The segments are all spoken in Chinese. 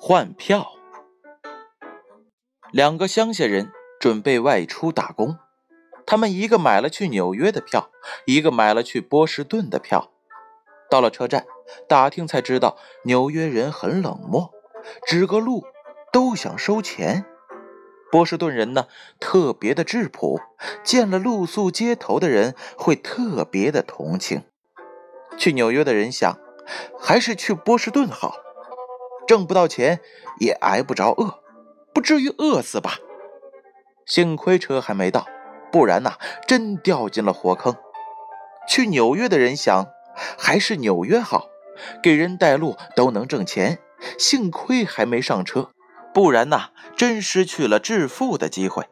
换票，两个乡下人准备外出打工，他们一个买了去纽约的票，一个买了去波士顿的票。到了车站，打听才知道纽约人很冷漠，指个路都想收钱；波士顿人呢，特别的质朴，见了露宿街头的人会特别的同情。去纽约的人想，还是去波士顿好。挣不到钱也挨不着饿，不至于饿死吧？幸亏车还没到，不然呐，真掉进了火坑。去纽约的人想，还是纽约好，给人带路都能挣钱。幸亏还没上车，不然呐，真失去了致富的机会。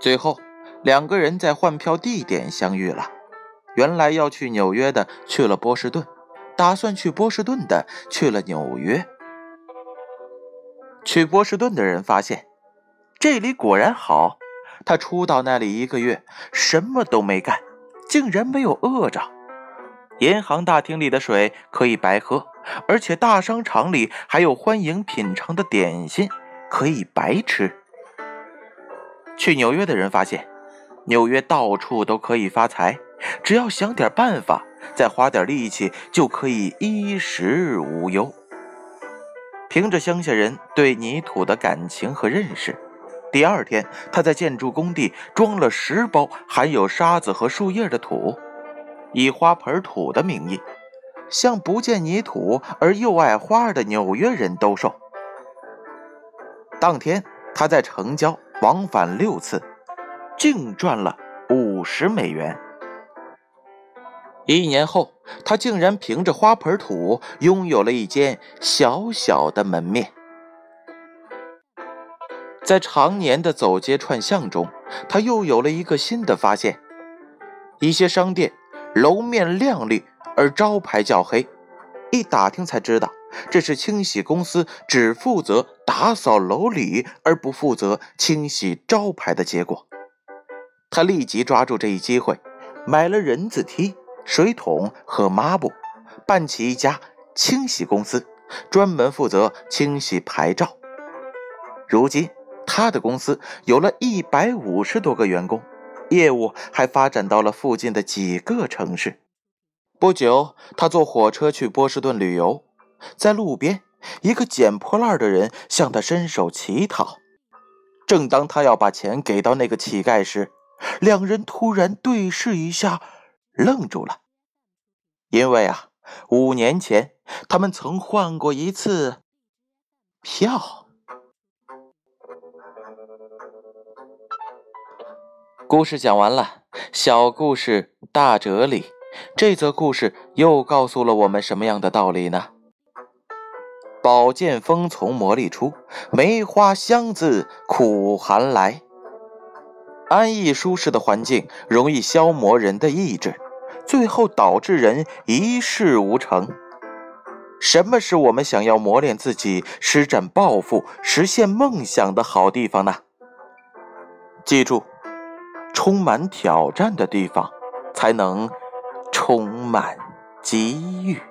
最后，两个人在换票地点相遇了。原来要去纽约的去了波士顿。打算去波士顿的去了纽约。去波士顿的人发现，这里果然好。他初到那里一个月，什么都没干，竟然没有饿着。银行大厅里的水可以白喝，而且大商场里还有欢迎品尝的点心可以白吃。去纽约的人发现，纽约到处都可以发财，只要想点办法。再花点力气就可以衣食无忧。凭着乡下人对泥土的感情和认识，第二天他在建筑工地装了十包含有沙子和树叶的土，以花盆土的名义，向不见泥土而又爱花的纽约人兜售。当天他在城郊往返六次，净赚了五十美元。一年后，他竟然凭着花盆土拥有了一间小小的门面。在常年的走街串巷中，他又有了一个新的发现：一些商店楼面亮丽，而招牌较黑。一打听才知道，这是清洗公司只负责打扫楼里，而不负责清洗招牌的结果。他立即抓住这一机会，买了人字梯。水桶和抹布，办起一家清洗公司，专门负责清洗牌照。如今，他的公司有了一百五十多个员工，业务还发展到了附近的几个城市。不久，他坐火车去波士顿旅游，在路边，一个捡破烂的人向他伸手乞讨。正当他要把钱给到那个乞丐时，两人突然对视一下。愣住了，因为啊，五年前他们曾换过一次票。故事讲完了，小故事大哲理。这则故事又告诉了我们什么样的道理呢？宝剑锋从磨砺出，梅花香自苦寒来。安逸舒适的环境容易消磨人的意志。最后导致人一事无成。什么是我们想要磨练自己、施展抱负、实现梦想的好地方呢？记住，充满挑战的地方，才能充满机遇。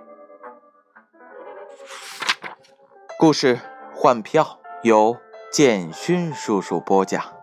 故事换票由建勋叔叔播讲。